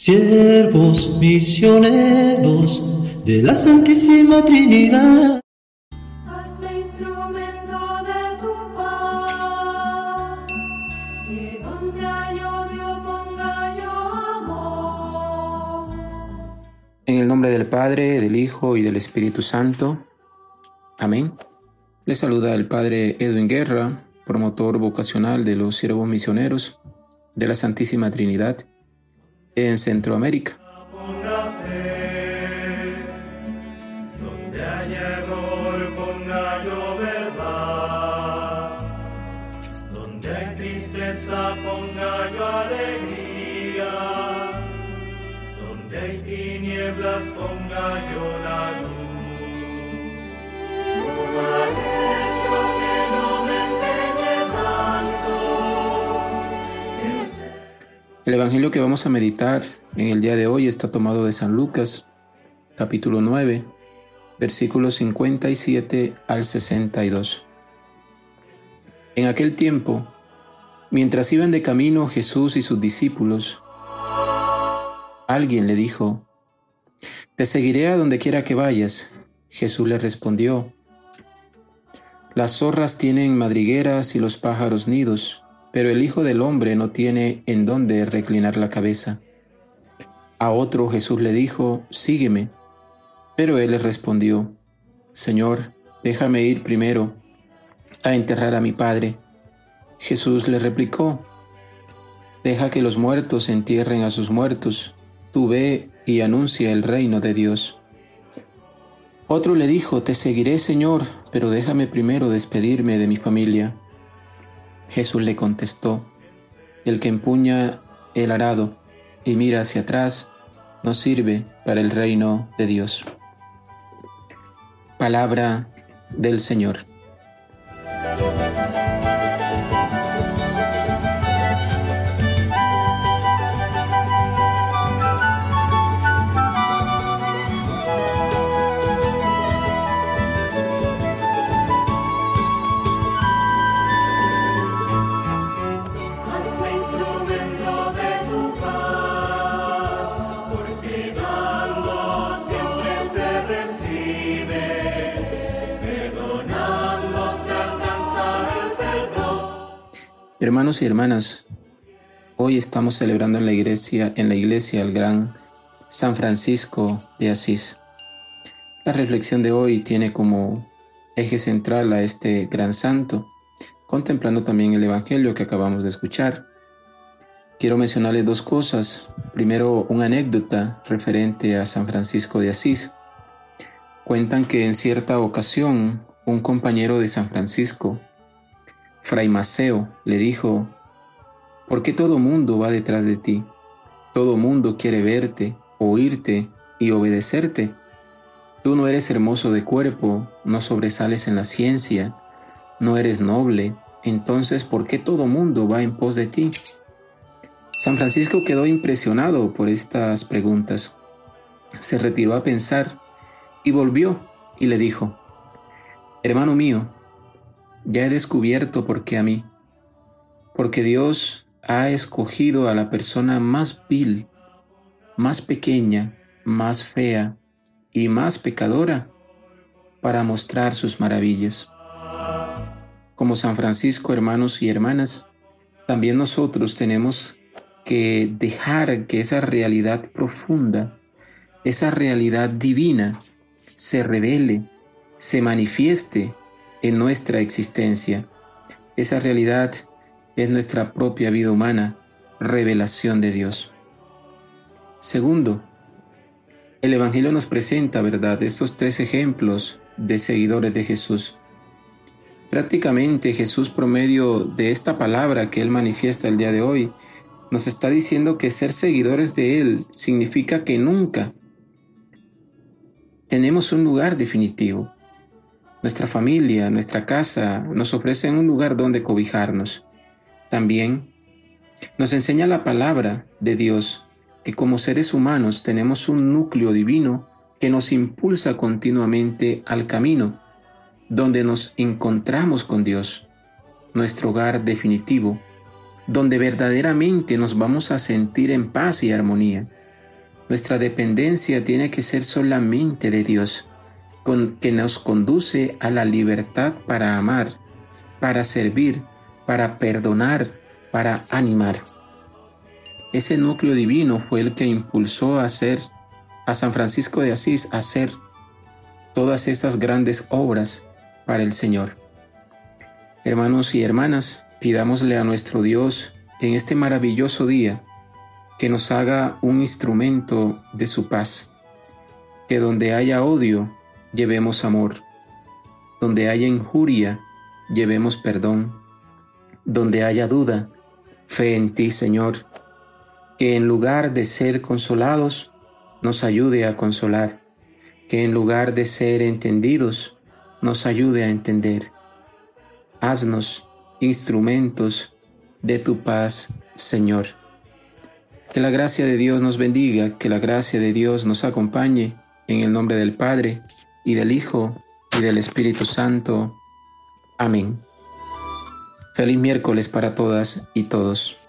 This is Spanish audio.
siervos misioneros de la Santísima Trinidad. Hazme instrumento de tu paz, que donde hay odio ponga yo amor. En el nombre del Padre, del Hijo y del Espíritu Santo. Amén. Le saluda el Padre Edwin Guerra, promotor vocacional de los siervos misioneros de la Santísima Trinidad en Centroamérica. ponga yo alegría, donde hay tinieblas ponga yo la El Evangelio que vamos a meditar en el día de hoy está tomado de San Lucas, capítulo 9, versículos 57 al 62. En aquel tiempo, mientras iban de camino Jesús y sus discípulos, alguien le dijo, Te seguiré a donde quiera que vayas. Jesús le respondió, Las zorras tienen madrigueras y los pájaros nidos, pero el Hijo del Hombre no tiene en dónde reclinar la cabeza. A otro Jesús le dijo, Sígueme. Pero él le respondió, Señor, déjame ir primero a enterrar a mi Padre. Jesús le replicó, Deja que los muertos entierren a sus muertos, tú ve y anuncia el reino de Dios. Otro le dijo, Te seguiré, Señor, pero déjame primero despedirme de mi familia. Jesús le contestó, El que empuña el arado y mira hacia atrás, no sirve para el reino de Dios. Palabra del Señor. Hermanos y hermanas, hoy estamos celebrando en la iglesia, en la iglesia el gran San Francisco de Asís. La reflexión de hoy tiene como eje central a este gran santo, contemplando también el Evangelio que acabamos de escuchar. Quiero mencionarles dos cosas. Primero, una anécdota referente a San Francisco de Asís. Cuentan que en cierta ocasión un compañero de San Francisco, Fray Maceo, le dijo, ¿por qué todo mundo va detrás de ti? Todo mundo quiere verte, oírte y obedecerte. Tú no eres hermoso de cuerpo, no sobresales en la ciencia, no eres noble, entonces ¿por qué todo mundo va en pos de ti? San Francisco quedó impresionado por estas preguntas. Se retiró a pensar y volvió y le dijo, Hermano mío, ya he descubierto por qué a mí, porque Dios ha escogido a la persona más vil, más pequeña, más fea y más pecadora para mostrar sus maravillas. Como San Francisco, hermanos y hermanas, también nosotros tenemos que dejar que esa realidad profunda, esa realidad divina, se revele, se manifieste en nuestra existencia. Esa realidad es nuestra propia vida humana, revelación de Dios. Segundo, el Evangelio nos presenta, ¿verdad?, estos tres ejemplos de seguidores de Jesús. Prácticamente Jesús, por medio de esta palabra que Él manifiesta el día de hoy, nos está diciendo que ser seguidores de Él significa que nunca tenemos un lugar definitivo. Nuestra familia, nuestra casa nos ofrecen un lugar donde cobijarnos. También nos enseña la palabra de Dios que como seres humanos tenemos un núcleo divino que nos impulsa continuamente al camino, donde nos encontramos con Dios, nuestro hogar definitivo, donde verdaderamente nos vamos a sentir en paz y armonía. Nuestra dependencia tiene que ser solamente de Dios, con, que nos conduce a la libertad para amar, para servir, para perdonar, para animar. Ese núcleo divino fue el que impulsó a hacer a San Francisco de Asís a hacer todas esas grandes obras para el Señor. Hermanos y hermanas, pidámosle a nuestro Dios en este maravilloso día que nos haga un instrumento de su paz, que donde haya odio, llevemos amor, donde haya injuria, llevemos perdón, donde haya duda, fe en ti, Señor, que en lugar de ser consolados, nos ayude a consolar, que en lugar de ser entendidos, nos ayude a entender. Haznos instrumentos de tu paz, Señor. Que la gracia de Dios nos bendiga, que la gracia de Dios nos acompañe, en el nombre del Padre, y del Hijo, y del Espíritu Santo. Amén. Feliz miércoles para todas y todos.